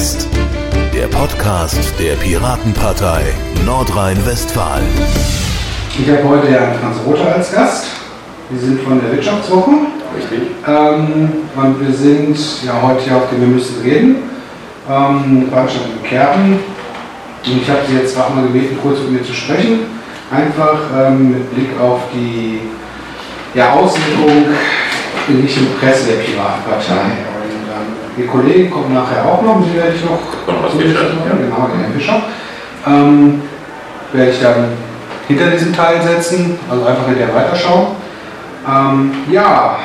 West, der Podcast der Piratenpartei Nordrhein-Westfalen. Ich habe heute Herrn Franz Rother als Gast. Wir sind von der Wirtschaftswoche. Richtig. Ähm, und wir sind ja heute hier auf dem Wir müssen reden. Ähm, Veranstaltung in Kerpen. Und ich habe Sie jetzt auch mal gebeten, kurz mit mir zu sprechen. Einfach ähm, mit Blick auf die ja, Auswirkung in Richtung Presse der Piratenpartei. Ihr Kollegen kommen nachher auch noch, die werde ich noch. Konrad Fischer, ja. Genau, der Herr Fischer. Ähm, werde ich dann hinter diesem Teil setzen, also einfach hinterher weiterschauen. Ähm, ja,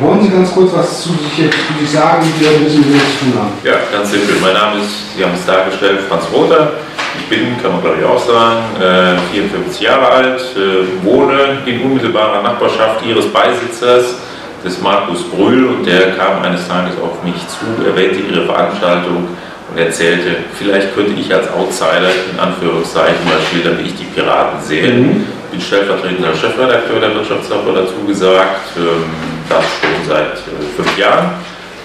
wollen Sie ganz kurz was zu sich, jetzt, zu sich sagen, wie wir wissen, wie wir zu tun haben? Ja, ganz simpel. Mein Name ist, Sie haben es dargestellt, Franz Rother. Ich bin, kann man glaube ich auch sagen, äh, 54 Jahre alt, äh, wohne in unmittelbarer Nachbarschaft Ihres Beisitzers, des Markus Brühl, und der kam eines Tages auf mich zu, erwähnte Ihre Veranstaltung und erzählte, vielleicht könnte ich als Outsider in Anführungszeichen mal schildern, wie ich die Piraten sehe. Mhm. bin stellvertretender Chefredakteur der Wirtschaftswoche dazu gesagt, ähm, das schon seit äh, fünf Jahren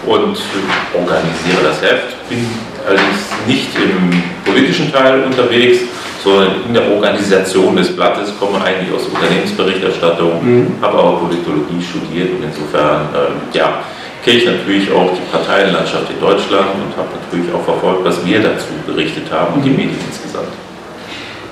und äh, organisiere das Heft. Bin allerdings nicht im politischen Teil unterwegs, sondern in der Organisation des Blattes, komme eigentlich aus Unternehmensberichterstattung, Mhm. habe aber Politologie studiert und insofern, ähm, ja, kenne ich natürlich auch die Parteienlandschaft in Deutschland und habe natürlich auch verfolgt, was wir dazu berichtet haben und die Mhm. Medien insgesamt.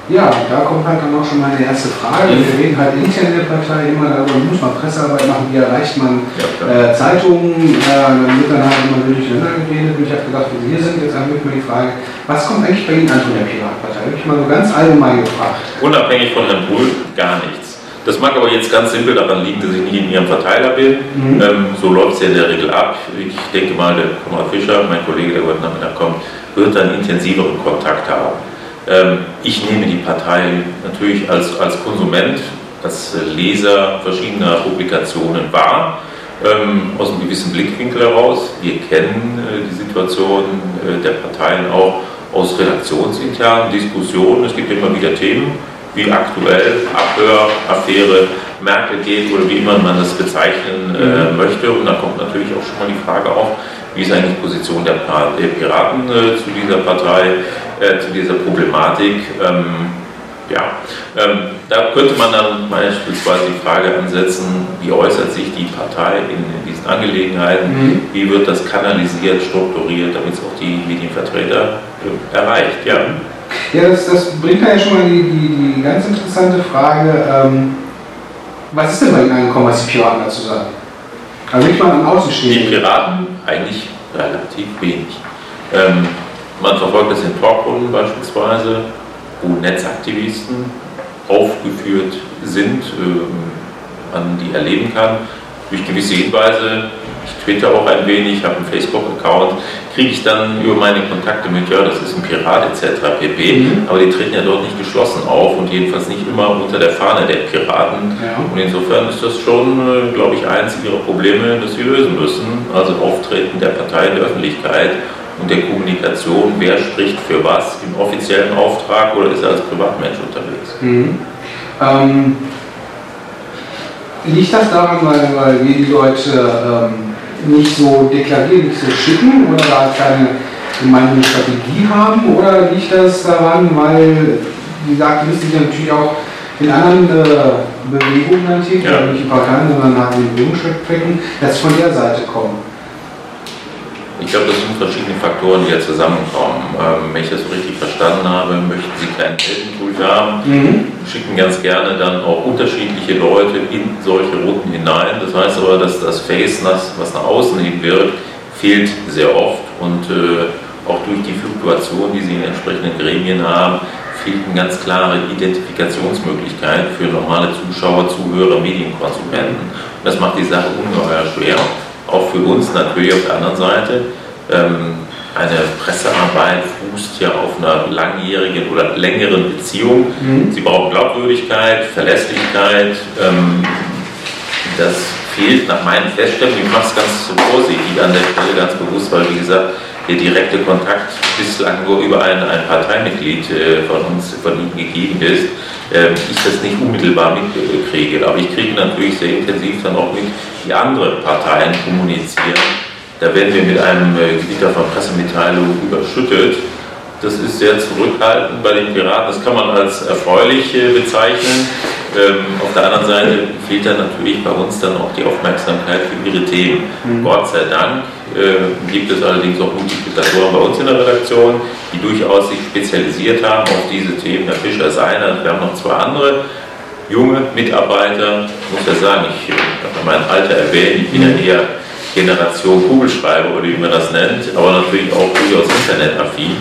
Ja, da kommt halt dann auch schon meine erste Frage. Wir reden halt intern in der Partei immer darüber, muss man Pressearbeit machen, wie erreicht man äh, Zeitungen, äh, dann wird dann halt immer durcheinander geredet. Und ich habe gedacht, wenn Sie hier sind, jetzt haben wir mal die Frage, was kommt eigentlich bei Ihnen an von der Piratenpartei? Wirklich mal so ganz allgemein gefragt. Unabhängig von Herrn Brühl gar nichts. Das mag aber jetzt ganz simpel daran liegen, dass ich nicht in Ihrem Verteiler bin. Mhm. Ähm, so läuft es ja in der Regel ab. Ich denke mal, der Konrad Fischer, mein Kollege, der heute Nachmittag kommt, wird dann intensiveren Kontakt haben. Ähm, ich nehme die Partei natürlich als, als Konsument, als Leser verschiedener Publikationen wahr, ähm, aus einem gewissen Blickwinkel heraus. Wir kennen äh, die Situation äh, der Parteien auch aus redaktionsinternen Diskussionen. Es gibt immer wieder Themen, wie aktuell Abhöraffäre Merkel geht oder wie immer man das bezeichnen äh, möchte. Und dann kommt natürlich auch schon mal die Frage auf, wie ist eigentlich die Position der, Piraten äh, zu dieser Partei, äh, zu dieser Problematik. Ähm, ja, ähm, da könnte man dann beispielsweise die Frage ansetzen, wie äußert sich die Partei in, in diesen Angelegenheiten, Mhm. wie wird das kanalisiert, strukturiert, damit es auch die Medienvertreter äh, erreicht. Ja. Ja, das, das bringt ja schon mal die, die, die ganz interessante Frage, ähm, was ist denn bei Ihnen angekommen, was die Piraten dazu sagen? Also nicht mal Die Außenstehenden. Piraten eigentlich relativ wenig. Ähm, man verfolgt das in Talkrunden beispielsweise, wo Netzaktivisten aufgeführt sind, ähm, man die erleben kann. Durch gewisse Hinweise, ich twitter auch ein wenig, habe einen Facebook-Account, kriege ich dann über meine Kontakte mit, ja, das ist ein Pirat etc. pp. Mhm. Aber die treten ja dort nicht geschlossen auf und jedenfalls nicht immer unter der Fahne der Piraten. Ja. Und insofern ist das schon, äh, glaube ich, eins ihrer Probleme, das sie lösen müssen. Also Auftreten der Partei in der Öffentlichkeit und der Kommunikation, wer spricht für was im offiziellen Auftrag oder ist er als Privatmensch unterwegs. Mhm. Ähm, liegt das daran, weil, weil wir die Leute ähm, nicht so deklarieren, nicht so schicken oder da keine gemeinsame Strategie haben? Oder liegt das daran, weil, wie gesagt, die müssen sich natürlich auch in anderen äh, Bewegungen tätig, Ja. nicht Parteien, sondern halt in Bewegungsstrecken, dass sie von der Seite kommen? Ich glaube, das sind verschiedene Faktoren, die jetzt zusammenkommen. Ähm, wenn ich das so richtig verstanden habe, möchten Sie keinen Heldenkult haben, Mhm. schicken ganz gerne dann auch unterschiedliche Leute in solche Routen hinein. Das heißt aber, dass das Face, was nach außen hin wird, fehlt sehr oft und äh, auch durch die Fluktuation, die Sie in entsprechenden Gremien haben, fehlt eine ganz klare Identifikationsmöglichkeit für normale Zuschauer, Zuhörer, Medienkonsumenten. Und das macht die Sache ungeheuer schwer. Auch für uns natürlich auf der anderen Seite. Ähm, eine Pressearbeit fußt ja auf einer langjährigen oder längeren Beziehung. Mhm. Sie brauchen Glaubwürdigkeit, Verlässlichkeit. Ähm, das fehlt nach meinen Feststellungen. Ich mache es ganz vorsichtig an der Stelle, ganz bewusst, weil wie gesagt, der direkte Kontakt bislang nur über ein, Parteimitglied äh, von uns, von Ihnen gegeben ist, ähm, ich das nicht unmittelbar mitkriege. Aber ich kriege natürlich sehr intensiv dann auch mit, wie andere Parteien kommunizieren. Da da werden wir mit einem äh, Gewitter von Pressemitteilungen überschüttet. Das ist sehr zurückhaltend bei den Piraten. Das kann man als erfreulich äh, bezeichnen. Ähm, auf der anderen Seite fehlt dann natürlich bei uns dann auch die Aufmerksamkeit für ihre Themen. Mhm. Gott sei Dank äh, gibt es allerdings auch Multiplikatoren bei uns in der Redaktion, die durchaus sich spezialisiert haben auf diese Themen. Der Fischer ist einer, wir haben noch zwei andere junge Mitarbeiter. Ich muss ja sagen, ich habe mein Alter erwähnt, ich bin ja mhm. eher Generation Kugelschreiber oder wie man das nennt, aber natürlich auch durchaus internetaffin.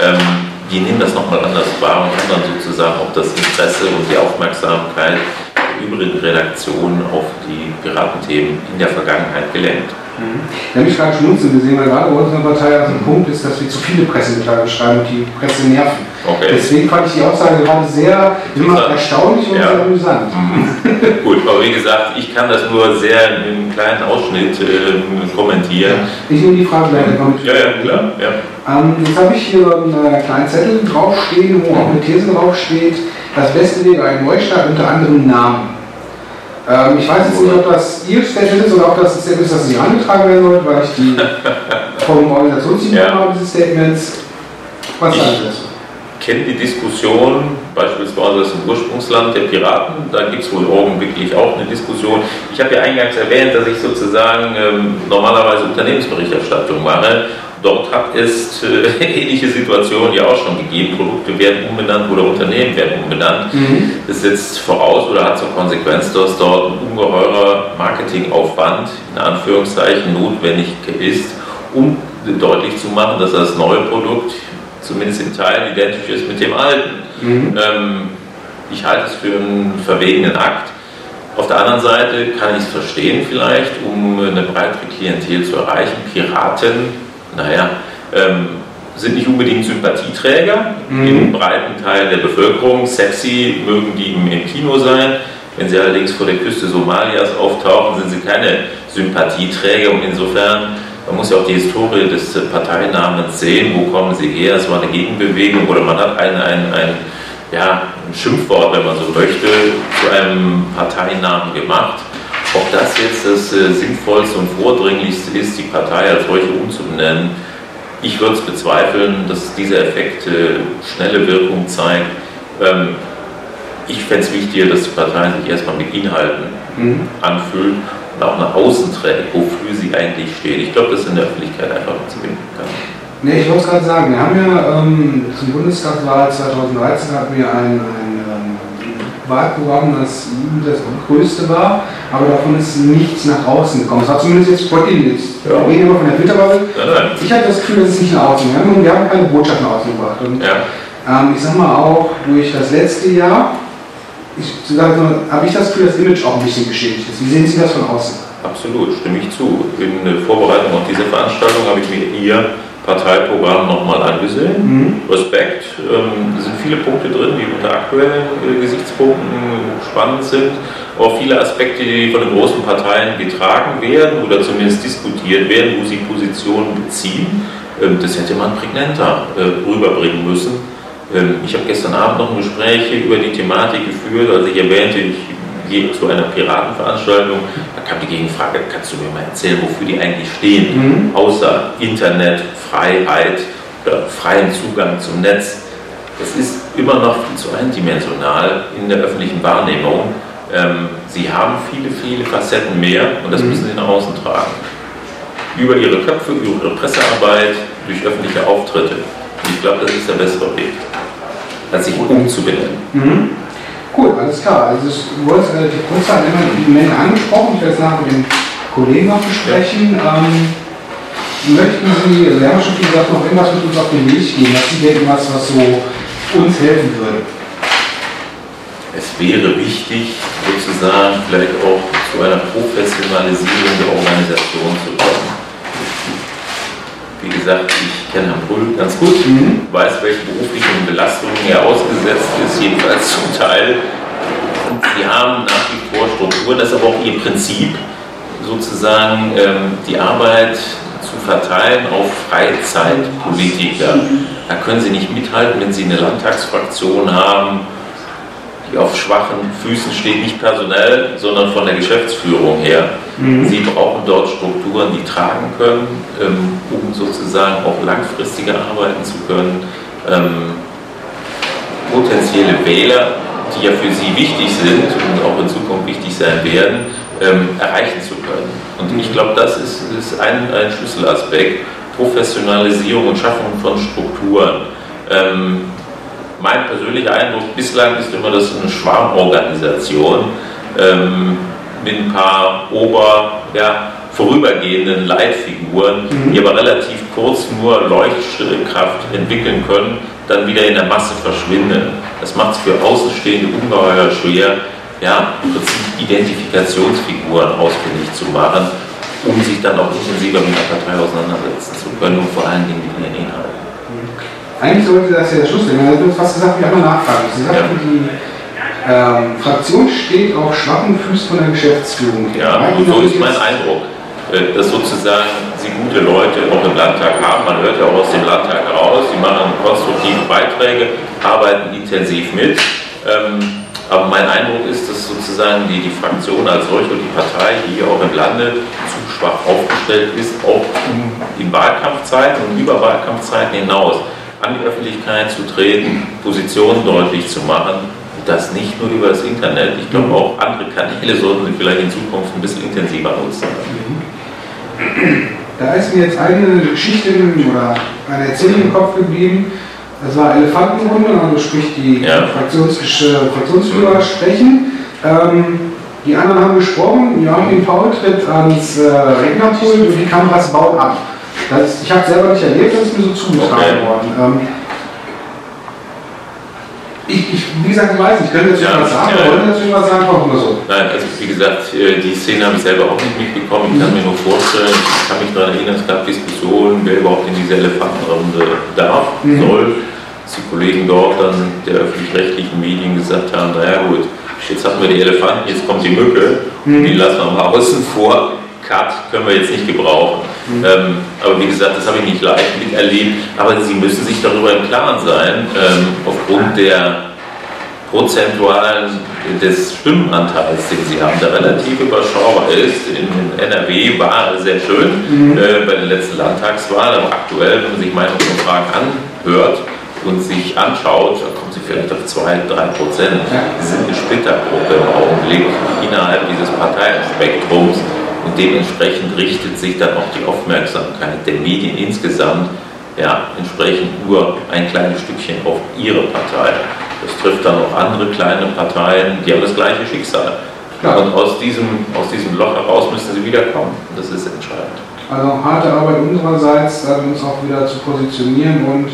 Ähm, die nehmen das nochmal anders wahr und haben dann sozusagen auch das Interesse und die Aufmerksamkeit der übrigen Redaktionen auf die Piratenthemen in der Vergangenheit gelenkt. Mhm. Ja, mich gerade schmunzeln gesehen, weil gerade bei unserer Partei also ein Punkt ist, dass wir zu viele Pressemitteilungen schreiben und die Presse nerven. Okay. Deswegen fand ich die Aussage gerade sehr immer erstaunlich und ja. sehr amüsant. Mhm. Gut, aber wie gesagt, ich kann das nur sehr in einem kleinen Ausschnitt äh, kommentieren. Ich nehme die Frage gleich noch Ja, ja, klar. Ja. Ähm, jetzt habe ich hier einen äh, kleinen Zettel draufstehen, wo auch eine These draufsteht. Das Beste wäre ein Neustart unter anderem Namen. Ähm, ich weiß jetzt nicht, ob das Ihr Statement ist oder ob das ein Statement ist, das nicht angetragen werden soll, weil ich die vom Organisationsteam ja. habe, diese Statements. Was sagen Sie dazu? kenne die Diskussion, beispielsweise aus dem Ursprungsland der Piraten, da gibt es wohl augenblicklich auch eine Diskussion. Ich habe ja eingangs erwähnt, dass ich sozusagen ähm, normalerweise Unternehmensberichterstattung mache Dort hat es äh, ähnliche Situationen ja auch schon gegeben. Produkte werden umbenannt oder Unternehmen werden umbenannt. Mhm. Das setzt voraus oder hat zur Konsequenz, dass dort ein ungeheurer Marketingaufwand in Anführungszeichen notwendig ist, um deutlich zu machen, dass das neue Produkt zumindest in Teilen identisch ist mit dem alten. Mhm. Ähm, ich halte es für einen verwegenen Akt. Auf der anderen Seite kann ich es verstehen vielleicht, um eine breitere Klientel zu erreichen. Piraten naja, ähm, sind nicht unbedingt Sympathieträger mhm. im breiten Teil der Bevölkerung. Sexy mögen die im, Kino sein. Wenn sie allerdings vor der Küste Somalias auftauchen, sind sie keine Sympathieträger und insofern man muss ja auch die Historie des Parteinamens sehen, wo kommen sie her, es war eine Gegenbewegung oder man hat ein, ein, ein, ja, ein Schimpfwort, wenn man so möchte, zu einem Parteinamen gemacht. Ob das jetzt das äh, Sinnvollste und Vordringlichste ist, die Partei als solche umzubenennen, ich würde es bezweifeln, dass dieser Effekt äh, schnelle Wirkung zeigt. Ähm, ich fände es wichtiger, dass die Partei sich erstmal mit Inhalten mhm. anfüllt und auch nach außen trägt, wofür sie eigentlich steht. Ich glaube, das in der Öffentlichkeit einfach zu binden kann. Nee, ich wollte es gerade sagen, wir haben ja ähm, zum Bundestagswahl 2013 hatten wir ein, ein Wahlprogramm das, das größte war, aber davon ist nichts nach außen gekommen. Es war zumindest jetzt vor Ihnen nichts. Ja. Wir reden immer von der Filterbubble. Ich habe das Gefühl, dass es nicht nach außen Wir wir haben keine Botschaft nach außen gebracht. Und, ja. ähm, ich sag mal auch durch das letzte Jahr, habe ich das Gefühl, das Image auch ein bisschen geschädigt ist. Wie sehen Sie das von außen? Absolut, stimme ich zu. In Vorbereitung auf diese Veranstaltung habe ich mir Ihr Parteiprogramm nochmal angesehen. Mhm. Respekt. Ähm, da sind viele Punkte drin, die unter aktuellen äh, Gesichtspunkten spannend sind. Auch viele Aspekte, die von den großen Parteien getragen werden oder zumindest diskutiert werden, wo sie Positionen beziehen. Ähm, das hätte man prägnenter äh, rüberbringen müssen. Ähm, ich habe gestern Abend noch ein Gespräch über die Thematik geführt, als ich erwähnte, ich gehe zu einer Piratenveranstaltung, da kam die Gegenfrage, kannst du mir mal erzählen, wofür die eigentlich stehen, mhm. außer Internet, Freiheit oder freien Zugang zum Netz. Das ist immer noch viel zu eindimensional in der öffentlichen Wahrnehmung. Ähm, sie haben viele, viele Facetten mehr und das mhm. müssen sie nach außen tragen. Über ihre Köpfe, über ihre Pressearbeit, durch öffentliche Auftritte. Und ich glaube, das ist der bessere Weg, als sich umzubenennen. Mhm. Gut, alles klar. Also ich wollte relativ kurz haben immer die Menge angesprochen. Ich werde es nachher mit dem Kollegen noch besprechen. Ähm, möchten Sie, also wir haben schon gesagt, noch irgendwas mit uns auf den Weg gehen? Was Sie denken, was, was so uns helfen würde? Es wäre wichtig, sozusagen vielleicht auch zu einer Professionalisierung der Organisation zu kommen. Wie gesagt, ich kenne Herrn Brüll ganz gut, mhm. weiß, welche beruflichen Belastungen er ausgesetzt ist, jedenfalls zum Teil. Und sie haben nach wie vor Strukturen, das ist aber auch ihr Prinzip, sozusagen ähm, die Arbeit zu verteilen auf Freizeitpolitiker. Da können sie nicht mithalten, wenn sie eine Landtagsfraktion haben, die auf schwachen Füßen steht, nicht personell, sondern von der Geschäftsführung her. Mhm. Sie brauchen dort Strukturen, die tragen können, ähm, um sozusagen auch langfristiger arbeiten zu können. Ähm, potenzielle Wähler, die ja für Sie wichtig sind und auch in Zukunft wichtig sein werden, ähm, erreichen zu können. Und ich glaube, das ist, ist ein, ein, Schlüsselaspekt. Professionalisierung und Schaffung von Strukturen. Ähm, mein persönlicher Eindruck bislang ist immer, dass eine Schwarmorganisation ähm, mit ein paar Ober, ja, vorübergehenden Leitfiguren, mhm. die aber relativ kurz nur Leuchtkraft entwickeln können, dann wieder in der Masse verschwinden. Das macht es für Außenstehende ungeheuer schwer, ja, im Prinzip Identifikationsfiguren ausfindig zu machen, um sich dann auch intensiver mit der Partei auseinandersetzen zu können und vor allen Dingen mit ihren Inhalten. Eigentlich sollte das ja der Schluss sein. Du hast fast gesagt, wir haben eine Nachfrage. Sie sagten, ja. die ähm, Fraktion steht auf schwachen Füßen von der Geschäftsführung. Ja, so ist mein Eindruck, äh, dass sozusagen sie gute Leute auch im Landtag haben. Man hört ja auch aus dem Landtag raus, sie machen konstruktive Beiträge, arbeiten intensiv mit. Ähm, aber mein Eindruck ist, dass sozusagen die, die Fraktion als solche und die Partei hier auch im Lande zu schwach aufgestellt ist, auch in Wahlkampfzeiten und über Wahlkampfzeiten hinaus an die Öffentlichkeit zu treten, Positionen deutlich zu machen. Das nicht nur über das Internet. Ich glaube, auch andere Kanäle sollten Sie vielleicht in Zukunft ein bisschen intensiver nutzen. Da ist mir jetzt eine Geschichte oder eine Erzählung im Kopf geblieben das war Elefantenrunde, also sprich die ja. Fraktions Fraktionsführer sprechen. Ähm, die anderen haben gesprochen, Joachim Paul tritt ans äh, Rednerpult und die Kameras bauen ab. Das, ich habe selber nicht erlebt, das ist mir so zugetragen okay. worden. Ähm, ich, ich, wie gesagt, ich weiß nicht, ich könnte jetzt ja, was sagen, ja, wollte natürlich was sagen, warum so. Nein, also wie gesagt, äh, die Szene habe ich selber auch nicht mitbekommen. Ich kann mir nur vorstellen, ich kann mich daran erinnern, es gab Diskussionen, wer überhaupt in diese Elefantenrunde darf, mhm. soll. Dass die Kollegen dort dann der öffentlich-rechtlichen Medien gesagt haben, naja gut, jetzt hatten wir die Elefanten, jetzt kommt die Mücke, mhm. die lassen wir mal außen vor. Cut können wir jetzt nicht gebrauchen. Mhm. Ähm, aber wie gesagt, das habe ich nicht live miterlebt. Aber Sie müssen sich darüber im Klaren sein, ähm, aufgrund der prozentualen des Stimmenanteils, den Sie haben, der relativ überschaubar ist. In NRW war sehr schön mhm. äh, bei der letzten Landtagswahl, aber aktuell, wenn man sich Meinungsumfragen anhört und sich anschaut, dann kommen Sie vielleicht auf 2, 3 Prozent. Sie sind eine Splittergruppe im Augenblick innerhalb dieses Parteienspektrums. Und dementsprechend richtet sich dann auch die Aufmerksamkeit der Medien insgesamt ja, entsprechend nur ein kleines Stückchen auf ihre Partei. Das trifft dann auch andere kleine Parteien, die haben das gleiche Schicksal. Ja. Und aus diesem, aus diesem Loch heraus müssen sie wiederkommen. Das ist entscheidend. Also harte Arbeit unsererseits, uns auch wieder zu positionieren und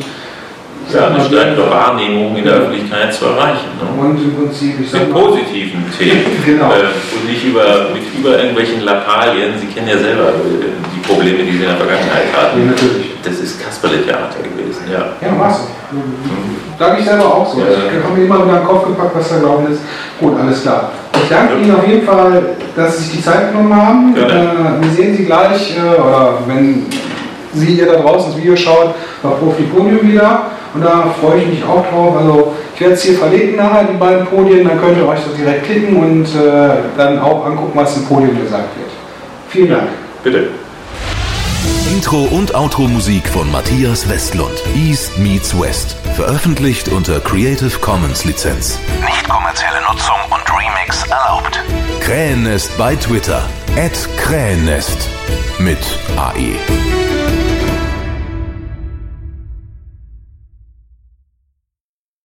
ja, eine stärkere Wahrnehmung in der Öffentlichkeit zu erreichen. Ne? Und im Prinzip, ich Mit positiven Themen. genau. Äh, und nicht über, mit über irgendwelchen Lappalien. Sie kennen ja selber äh, die Probleme, die Sie in der Vergangenheit hatten. Ja, natürlich. Das ist Kasperle-Theater gewesen, ja. Ja, war's. Mhm. Sag ich selber auch so. Ja. Ich habe mir immer wieder in den Kopf gepackt, was da gelaufen ist. Gut, alles klar. Ich danke ja. Ihnen auf jeden Fall, dass Sie sich die Zeit genommen haben. Äh, wir sehen Sie gleich, äh, oder wenn Sie hier da draußen das Video schaut, bei Profi Podium wieder. Und da freue ich mich auch drauf. Also ich werde es hier verlinken nachher, die beiden Podien, dann könnt ihr euch das direkt klicken und äh, dann auch angucken, was im Podium gesagt wird. Vielen Dank. Bitte. Intro und Outro Musik von Matthias Westlund. East meets West. Veröffentlicht unter Creative Commons Lizenz. Nicht kommerzielle Nutzung und Remix erlaubt. Krähennest bei Twitter. At Krähennest. Mit AE.